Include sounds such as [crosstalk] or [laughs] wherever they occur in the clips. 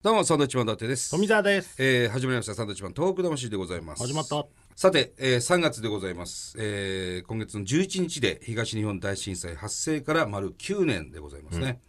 どうもサンドウィッチマン伊達です。富澤です。えー、始まりました。サンドウィッチマン東北魂でございます。始まった。さて、えー、3月でございます、えー、今月の11日で東日本大震災発生から丸9年でございますね、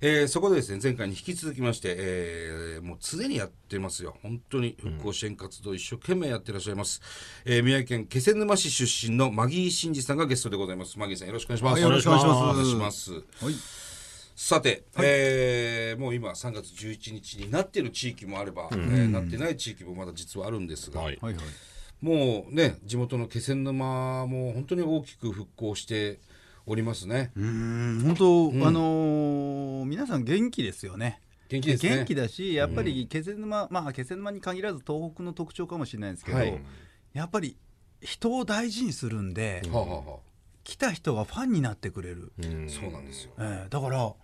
えーそこでですね前回に引き続きまして、えーもう常にやってますよ。本当に復興支援活動一生懸命やってらっしゃいます、えー宮城県気仙沼市出身のマギー真司さんがゲストでございます。マギーさんよろしくお願いします、はいよろしくお願いします。お願いしますさて、えーもう今3月11日になっている地域もあれば、えーなってない地域もまだ実はあるんですが、はい。はいはい。もうね地元の気仙沼も本当に大きく復興しておりますね。うん、本当、あのー皆さん元気ですよね。元気ですね。元気だし、やっぱり気仙沼、まあ気仙沼に限らず東北の特徴かもしれないですけど、はいやっぱり人を大事にするんで、はあ、はあは来た人がファンになってくれる。うんあ、そうなんですよ。えーだから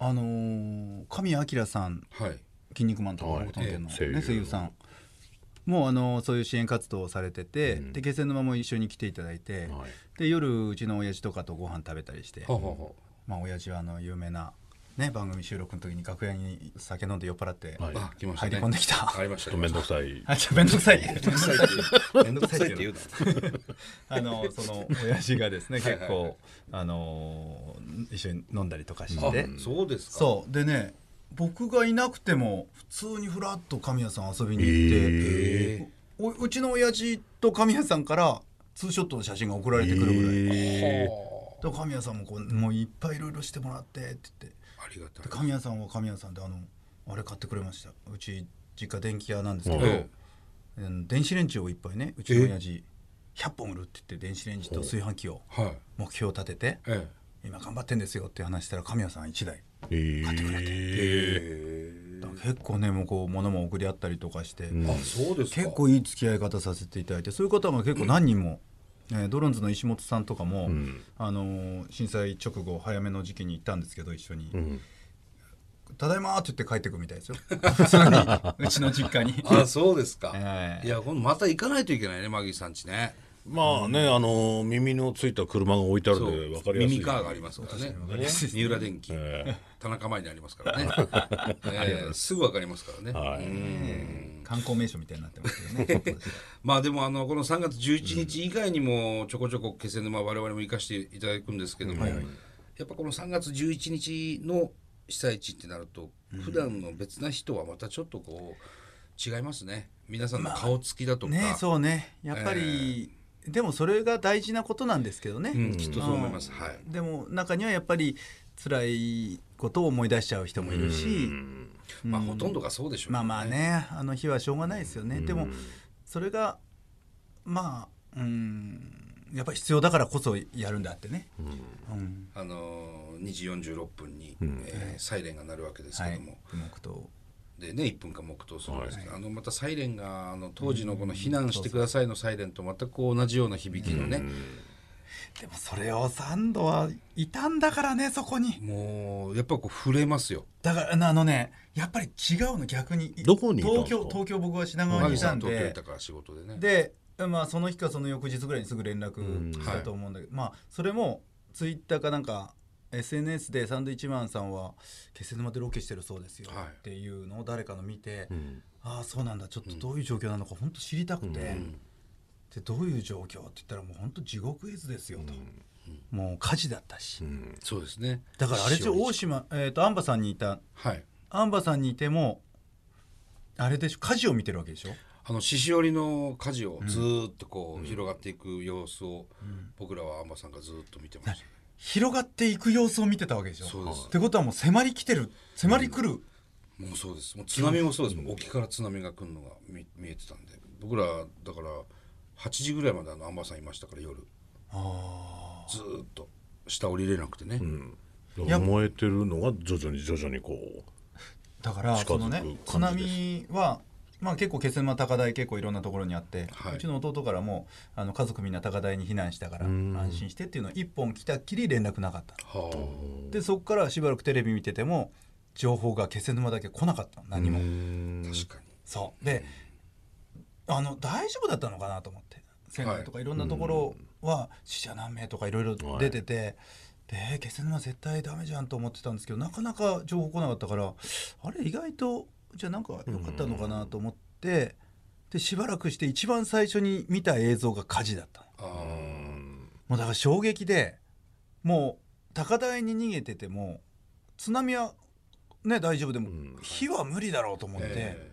あのー神谷明さん、はい。筋肉マンとかはい。の、声優さん。もうあのそういう支援活動をされてて、で気仙沼も一緒に来ていただいて、はい。で夜うちの親父とかとご飯食べたりして、は。まあ親父はあの有名なね番組収録の時に楽屋に酒飲んで酔っ払ってはいあ、あ来ましたね。入り込んできた。ありました。ちょっと面倒くさい。あ、じゃ面倒くさいって。めんどくさいって。めんどくさいって言うな。あのその親父がですね結構あのー一緒に飲んだりとかしあて、そうですか。そうでね僕がいなくても普通にふらっと神谷さん遊びに行って、えおうちの親父と神谷さんからツーショットの写真が送られてくるぐらい。ええで神谷さんもこうもういっぱいいろいろしてもらってって言って。ありがたいで。神谷さんは神谷さんであのあれ買ってくれましたうち実家電気屋なんですけど、えうん電子レンジをいっぱいねうちの親父100本売るって言って電子レンジと炊飯器をはい。目標を立ててえ今頑張ってんですよって話したら神谷さん1台ええ。えだから結構ねもうこう物も送り合ったりとかして、うですか。結構いい付き合い方させていただいてそういう方が結構何人も、えードロンズの石本さんとかも、んあのー震災直後早めの時期に行ったんですけど一緒に。んただいまーって言って帰ってくみたいですよ。[laughs] 普通にうちの実家に。あ、そうですか。ええいや、今度また行かないといけないね、マギーさんちね。まあね、あの耳のついた車が置いてあるんで分かりやすい。ミニカーがありますからね。[laughs] 三浦電機、え田中前にありますからね。[laughs] ええ。すぐわかりますからね。はい。うん。観光名所みたいになってますけどね。[laughs] まあでもあのこの3月11日以外にもちょこちょこ気仙沼我々も行かせていただくんですけども、やっぱこの3月11日の被災地ってなると普段の別な人はまたちょっとこう違いますね。皆さんの顔つきだとか、ねそうね。やっぱり、でもそれが大事なことなんですけどね、うん、きっとそう思います、はい。でも中にはやっぱり辛いことを思い出しちゃう人もいるし、まあほとんどがそうでしょうけどまあまあねあの日はしょうがないですよね、でもそれがまあうんやっぱり必要だからこそやるんだってね、うん。あのー2時46分に、えーサイレンが鳴るわけですはいけども、黙祷でね1分間黙祷するんですけど、あのまたサイレンがあの当時のこの「避難してください」のサイレンと全く同じような響きのね、でもそれをサンドはいたんだからねそこに。もうやっぱこう触れますよ。だからあのねやっぱり違うの逆に。どこに東京東京僕は品川にいたんで。ん東京行ったから仕事でね。でまあその日かその翌日ぐらいにすぐ連絡したと思うんだけど、まあそれもツイッターかなんか SNS でサンドイッチマンさんは気仙沼でロケしてるそうですよはい。っていうのを誰かの見て、ああそうなんだ。ちょっとどういう状況なのか本当知りたくて、でどういう状況って言ったらもう本当地獄絵図ですよと、もう火事だったし、そうですね。だからあれでしょ大島、えー、とアンバさんにいた。はい。アンバさんにいてもあれでしょ火事を見てるわけでしょ？あの獅子折の火事をずーっとこう広がっていく様子を僕らはアンバさんがずーっと見てました、広がっていく様子を見てたわけでしょ。そうです。ってことはもう迫りきてる迫り来る、もうそうです。もう津波もそうです。もん沖から津波が来るのが見見えてたんで。僕らだから8時ぐらいまであのアンバさんいましたから夜。ずーっと。下降りれなくてね、や燃えてるのが徐々に徐々にこう。だからそのね津波はまあ結構気仙沼高台結構いろんなところにあって、はい。うちの弟からもあの家族みんな高台に避難したから安心してっていうのを一本来たっきり連絡なかった。はでそこからしばらくテレビ見てても情報が気仙沼だけ来なかったの。何も。あ確かに。そう。であの大丈夫だったのかなと思って。仙台とかいろんなところは死者何名とかいろいろ出てて、で気仙沼絶対ダメじゃんと思ってたんですけどなかなか情報来なかったからあれ意外とじゃあなんか良かったのかなと思って、でしばらくして一番最初に見た映像が火事だったもうだから衝撃でもう高台に逃げてても津波はね大丈夫でも、ん火は無理だろうと思って、え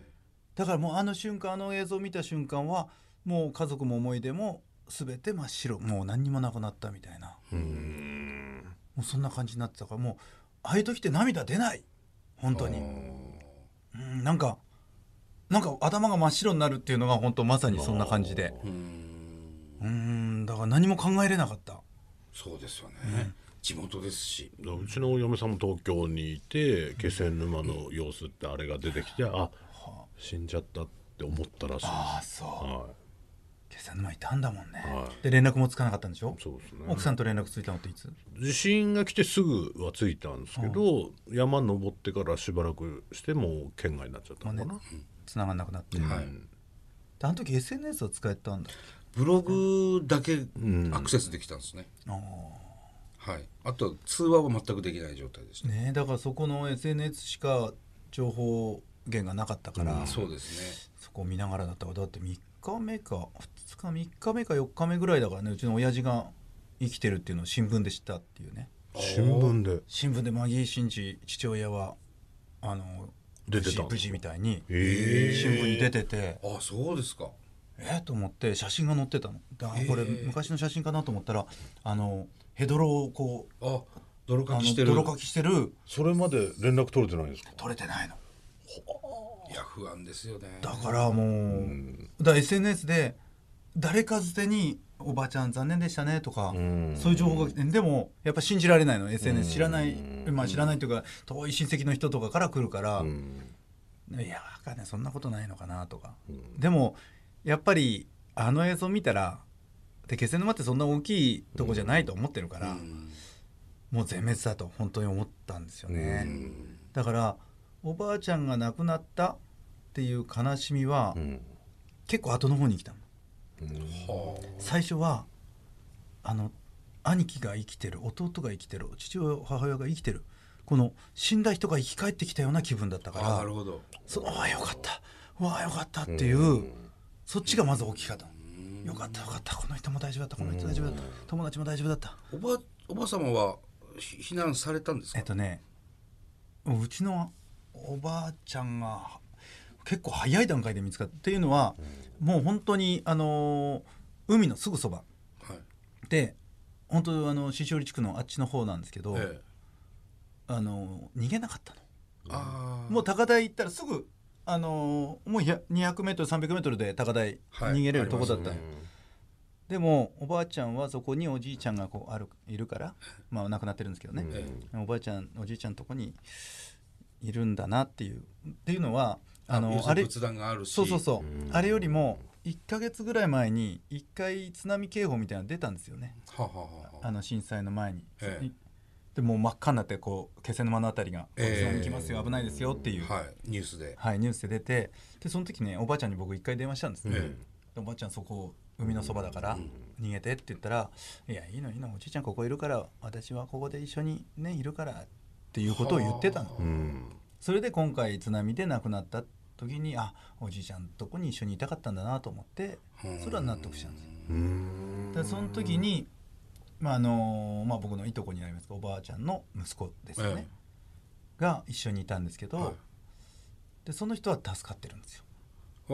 だからもうあの瞬間あの映像を見た瞬間はもう家族も思い出も全て真っ白。もう何にもなくなったみたいな。うん。もうそんな感じになってたからもうああいう時って涙出ない。本当にうんなんかなんか頭が真っ白になるっていうのが本当まさにそんな感じで。ーうん。うんだから何も考えれなかった。そうですよね、地元ですし。うちの嫁さんも東京にいて気仙沼の様子ってあれが出てきてあ死んじゃったって思ったらしいああそう。は気仙沼いたんだもんね、はで連絡もつかなかったんでしょ？いそうですね。奥さんと連絡ついたのっていつ？地震が来てすぐは着いたんですけど、山登ってからしばらくしてもう県外になっちゃったのかな、繋がんなくなって、はい。であの時 SNS を使えたんだブログだけん。アクセスできたんですね、あはい。あとは通話は全くできない状態でした、あねだからそこの SNS しか情報源がなかったから、そうですね。そこを見ながらだったからだって3日目か2日3日目か4日目ぐらいだからねうちの親父が生きてるっていうのを新聞で知ったっていうね。新聞で。新聞でマギー・シンジ父親はあの出てた。無事無事みたいにえ。新聞に出てて。あそうですか。えっと思って写真が載ってたの。だこれ昔の写真かなと思ったらあのヘドロをこうあ泥かきしてる。泥かきしてる。それまで連絡取れてないんですか？取れてないの。いや不安ですよね。だからもう、だから SNS で誰かづてに「おばあちゃん残念でしたね」とか、ん。そういう情報が来てでもやっぱ信じられないの SNS 知らない、うんまあ知らないというか遠い親戚の人とかから来るから、うん。いやわかんない。そんなことないのかなとか、でもやっぱりあの映像見たらで気仙沼ってそんな大きいとこじゃないと思ってるから、うん。もう全滅だと本当に思ったんですよね、だからおばあちゃんが亡くなったっていう悲しみは、うん。結構後の方に来たの。は最初はあの兄貴が生きてる弟が生きてる父親母親が生きてるこの死んだ人が生き返ってきたような気分だったかああならるほど。そのああよかった。うわあよかったっていう、そっちがまず大きかったの。よかったよかった。この人も大丈夫だったこの人大丈夫だった。友達も大丈夫だった。おばおば様はひ避難されたんですか？えっとねうちのおばあちゃんが結構早い段階で見つかったっていうのは、もう本当にあのー海のすぐそば。はい。で本当あの獅子折地区のあっちの方なんですけど、ええ。あの逃げなかったの、もう高台行ったらすぐあのもう 200m300m で高台はい。逃げれるとこだったの、ありでもおばあちゃんはそこにおじいちゃんがこうあるいるからまあ亡くなってるんですけどね、えおばあちゃんおじいちゃんのとこにいるんだなっていう。っていうのはあのあれ仏壇があるし。そうそうそう。あれよりも1ヶ月ぐらい前に1回津波警報みたいなの出たんですよね。ははははあ。の震災の前に、ええ。でもう真っ赤になってこう気仙沼のあたりが「ええ。津波来ますよ危ないですよ」っていう、はい。はいニュースで。ニュースで出てでその時ねおばあちゃんに僕一回電話したんです、えでおばあちゃんそこ海のそばだから逃げてって言ったら「いやいいのいいのおじいちゃんここいるから私はここで一緒にねいるから」っていうことを言ってたの。うん。それで今回津波で亡くなった時にあおじいちゃんとこに一緒にいたかったんだなと思ってそれは納得したんですよ。その時に、まああのまあ、僕のいとこになりますがおばあちゃんの息子ですよね、が一緒にいたんですけど、はいでその人は助かってるんですよ。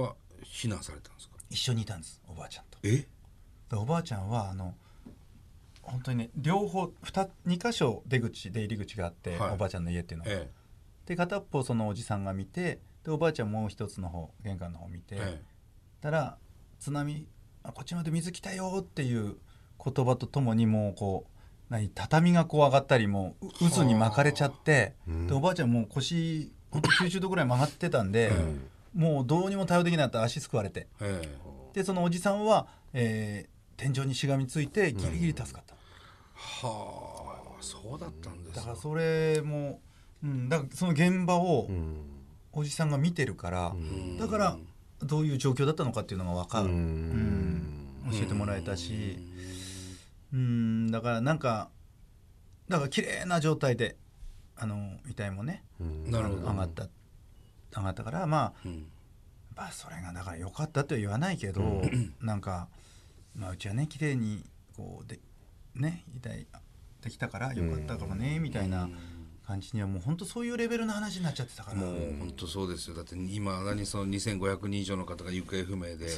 は避難されたんですか？一緒にいたんですおばあちゃんと。え？でおばあちゃんはあの本当にね両方 2, 2箇所出口出入り口があって、はい。おばあちゃんの家っていうのは、え。で片っぽそのおじさんが見てでおばあちゃんもう一つの方玄関の方見て、ええ。たら津波あこっちまで水来たよっていう言葉とともにもうこう何畳がこう上がったりもうう渦に巻かれちゃってうんでおばあちゃんもう腰ほんと90度ぐらい曲がってたんで、もうどうにも対応できなかった足すくわれて。ええ。でそのおじさんは、えー天井にしがみついてギリギリ助かった、はあそうだったんですか。だからそれも、うん、だからその現場をうんおじさんが見てるから、だからどういう状況だったのかっていうのが分かる、ううん。ん教えてもらえたし、うん。だからなんかだから綺麗な状態であの遺体もね上がったなかったからまあ、うん。まあそれがだから良かったとは言わないけど、なんか、まあ、うちはね綺麗にこうでね遺体できたから良かったかもね、みたいな感じにはもう本当そういうレベルの話になっちゃってたから。もう本当そうですよ。だって今何その2500人以上の方が行方不明で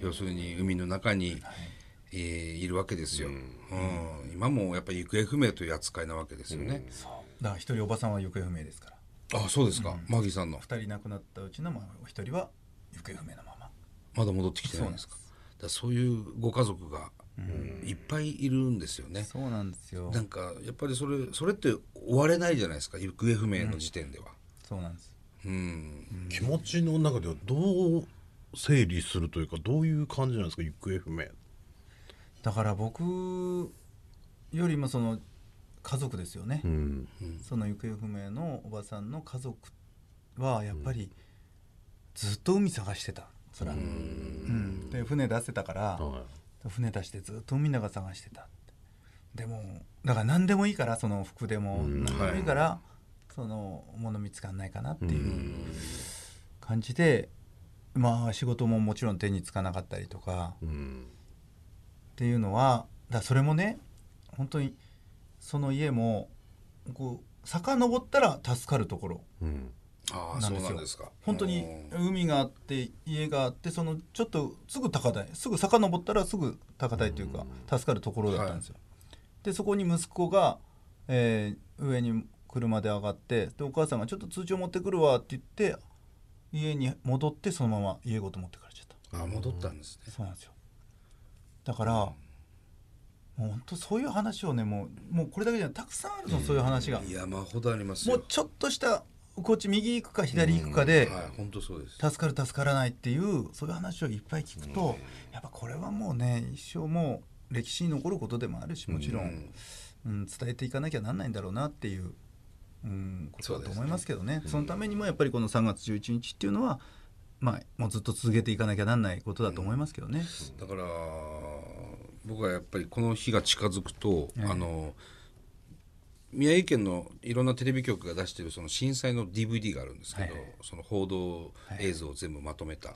要するに海の中に、えーいるわけですよ、うん。今もやっぱり行方不明という扱いなわけですよね、そう。だから一人おばさんは行方不明ですから。あそうですか、マギさんの。二人亡くなったうちの一人は行方不明のまま。まだ戻ってきてないんですか？だそういうご家族がいっぱいいるんですよね、そうなんですよ。なんかやっぱりそれそれって終われないじゃないですか。行方不明の時点では。そうなんです。うん、気持ちの中ではどう整理するというかどういう感じなんですか行方不明。だから僕よりもその家族ですよね、うん。その行方不明のおばさんの家族はやっぱりずっと海探してた。そら、うん。で船出せたから、は船出してずっと海の中探してたでもだから何でもいいからその服でも何でもいいから、その物見つかんないかなっていう感じでまあ仕事ももちろん手につかなかったりとかっていうのはだそれもね本当にその家もこう遡ったら助かるところなんですよ。ですか。本当にうん。海があって家があってそのちょっとすぐ高台すぐ遡ったらすぐ高台というか助かるところだったんですよ。でそこに息子が、えー上に車で上がってでお母さんが「ちょっと通帳持ってくるわ」って言って家に戻ってそのまま家ごと持ってかれちゃった。あ戻ったんですね。そうなんですよ。だから、もう本当そういう話をねもうもうこれだけじゃたくさんあるの、そういう話が。山ほどありますよ。もうちょっとしたこっち右行くか左行くかで、はい本当そうです。助かる助からないっていうそういう話をいっぱい聞くと、やっぱこれはもうね一生もう歴史に残ることでもあるしもちろん、うん。伝えていかなきゃなんないんだろうなっていう、うん、ことだと思いますけどね。そのためにもやっぱりこの3月11日っていうのは、まあ、もうずっと続けていかなきゃなんないことだと思いますけどね。だから僕はやっぱりこの日が近づくと、ええ。あの宮城県のいろんなテレビ局が出してるその震災の DVD があるんですけど、はい。その報道映像を全部まとめた、い。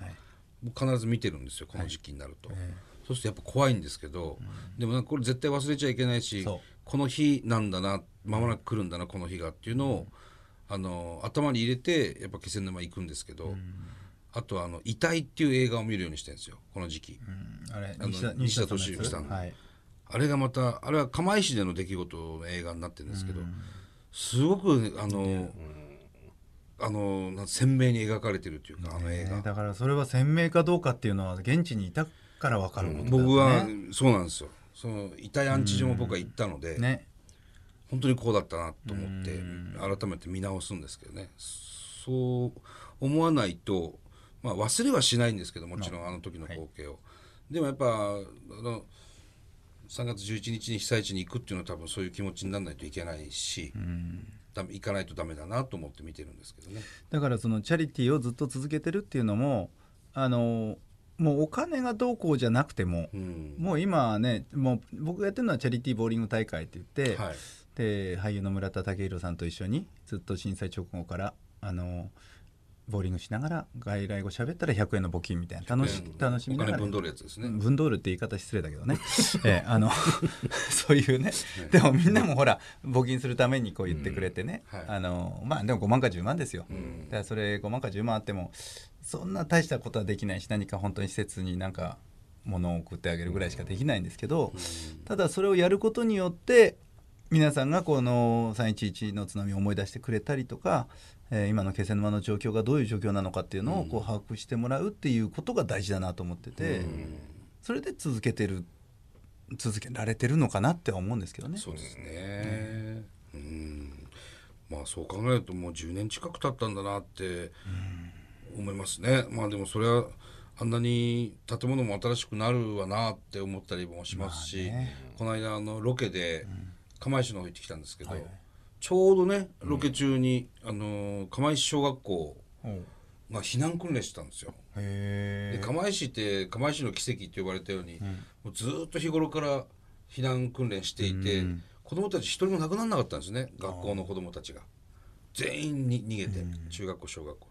僕必ず見てるんですよこの時期になると、えそうするとやっぱ怖いんですけど、でもなんかこれ絶対忘れちゃいけないしこの日なんだな間もなく来るんだなこの日がっていうのを、あの頭に入れてやっぱ気仙沼行くんですけど、あとはあの「遺体」っていう映画を見るようにしてるんですよこの時期。うん。あれ西田敏行さんの。はい、あれがまたあれは釜石での出来事の映画になってるんですけど、すごくあの、あの鮮明に描かれてるというか、あの映画、ね。だからそれは鮮明かどうかっていうのは現地にいたから分かることね、僕はそうなんですよ。その遺体安置所も僕は行ったので、ね。本当にこうだったなと思って改めて見直すんですけどね。そう思わないと、まあ、忘れはしないんですけどもちろんあ。の時の光景を、でもやっぱあの3月11日に被災地に行くっていうのは多分そういう気持ちにならないといけないし、だ行かないとダメだなと思って見てるんですけどね。だからそのチャリティーをずっと続けてるっていうのもあのもうお金がどうこうじゃなくても、うんもう今はねもう僕がやってるのはチャリティーボーリング大会って言って、はいで俳優の村田武弘さんと一緒にずっと震災直後からあのボーリングしながら外来語喋ったら100円の募金みたいな楽し楽しみながらお金分取るやつですね。分道るって言い方失礼だけどね、[laughs] ええあの [laughs] そういうね。でもみんなもほら募金するためにこう言ってくれてね、はい。あのまあでも5万か10万ですよ、ん。だからそれ5万か10万あってもそんな大したことはできないし何か本当に施設になんか物を送ってあげるぐらいしかできないんですけど、ただそれをやることによって皆さんがこの311の津波を思い出してくれたりとか、えー今の気仙沼の状況がどういう状況なのかっていうのをこう把握してもらうっていうことが大事だなと思ってて、それで続けてる続けられてるのかなっては思うんですけどね。そうですね。うん。まあそう考えるともう10年近く経ったんだなって思いますね。まあでもそれはあんなに建物も新しくなるわなって思ったりもしますし、この間あのロケで釜石の方行ってきたんですけど、ちょうどねロケ中に、あの釜石小学校が避難訓練してたんですよ。へで釜石って釜石の奇跡って呼ばれたように、もうずーっと日頃から避難訓練していて、子供たち一人も亡くならなかったんですね学校の子供たちが。全員に逃げて、中学校小学校。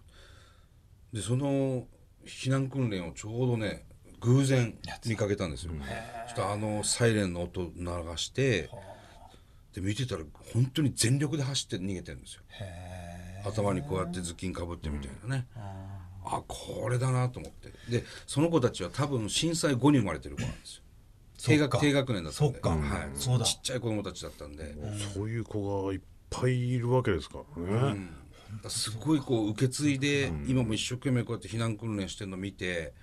でその避難訓練をちょうどね偶然見かけたんですよ、ちょっとあのサイレンの音流してで見てたら本当に全力で走って逃げてるんですよ。頭にこうやって頭巾かぶってみたいなね、あこれだなと思って。でその子たちは多分震災後に生まれてる子なんですよ。低学低学年だったんで。そっか。はい、そうだ。ちっちゃい子供たちだったんで、そういう子がいっぱいいるわけですからね、すごいこう受け継いで、今も一生懸命こうやって避難訓練してるのを見て、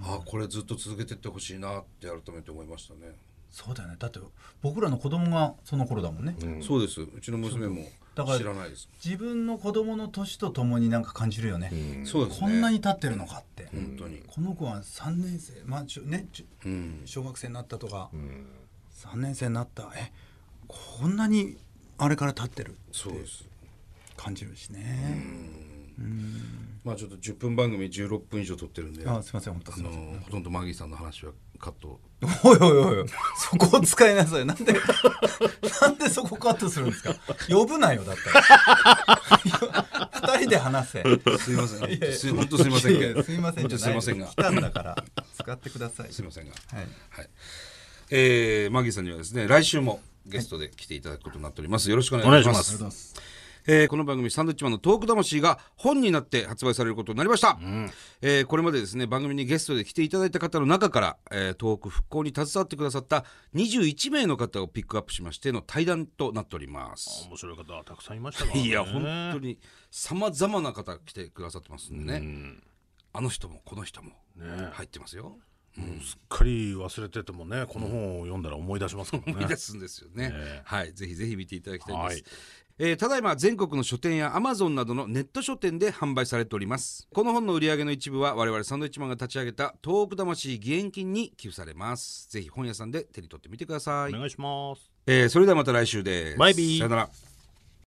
ああこれずっと続けてってほしいなって改めて思いましたね、そうだよね。だって僕らの子供がその頃だもんね、そうです。うちの娘もだから知らないです。自分の子供の年とともになんか感じるよね、そうですね。こんなに経ってるのかって、本当に。この子は3年生。まあちょねちょうん。小学生になったとか、3年生になった。えこんなにあれから経ってるそうです。感じるしね、まあちょっと10分番組16分以上撮ってるんで。ああすいません本当すいません。のほとんどマギーさんの話はカット。おいおいおいそこを使いなさい。なんでなんでそこカットするんですか？呼ぶなよだったら。二人で話せ。すいません。すい本当すいませんすいませんじゃない。ですすいませんが。来たんだから。使ってください。すいませんが。はい。はい。えー、マギーさんにはですね来週もゲストで来ていただくことになっております。よろしくお願いします。お願いえーこの番組「サンドウィッチマンのトーク魂」が本になって発売されることになりました、えーこれまでですね番組にゲストで来ていただいた方の中から、えー東北復興に携わってくださった21名の方をピックアップしましての対談となっております。面白い方たくさんいましたからね。[laughs] いや本当にさまざまな方来てくださってますんでね、あの人もこの人も入ってますよ、すっかり忘れててもねこの本を読んだら思い出しますからね。[laughs] 思い出すんですよね。ね。はい、ぜひぜひ見ていただきたいです。はいえーただいま全国の書店やアマゾンなどのネット書店で販売されております。この本の売り上げの一部は我々サンドウィッチマンが立ち上げた東北魂義援金に寄付されます。ぜひ本屋さんで手に取ってみてください、お願いします。えーそれではまた来週です。バイビー。さよなら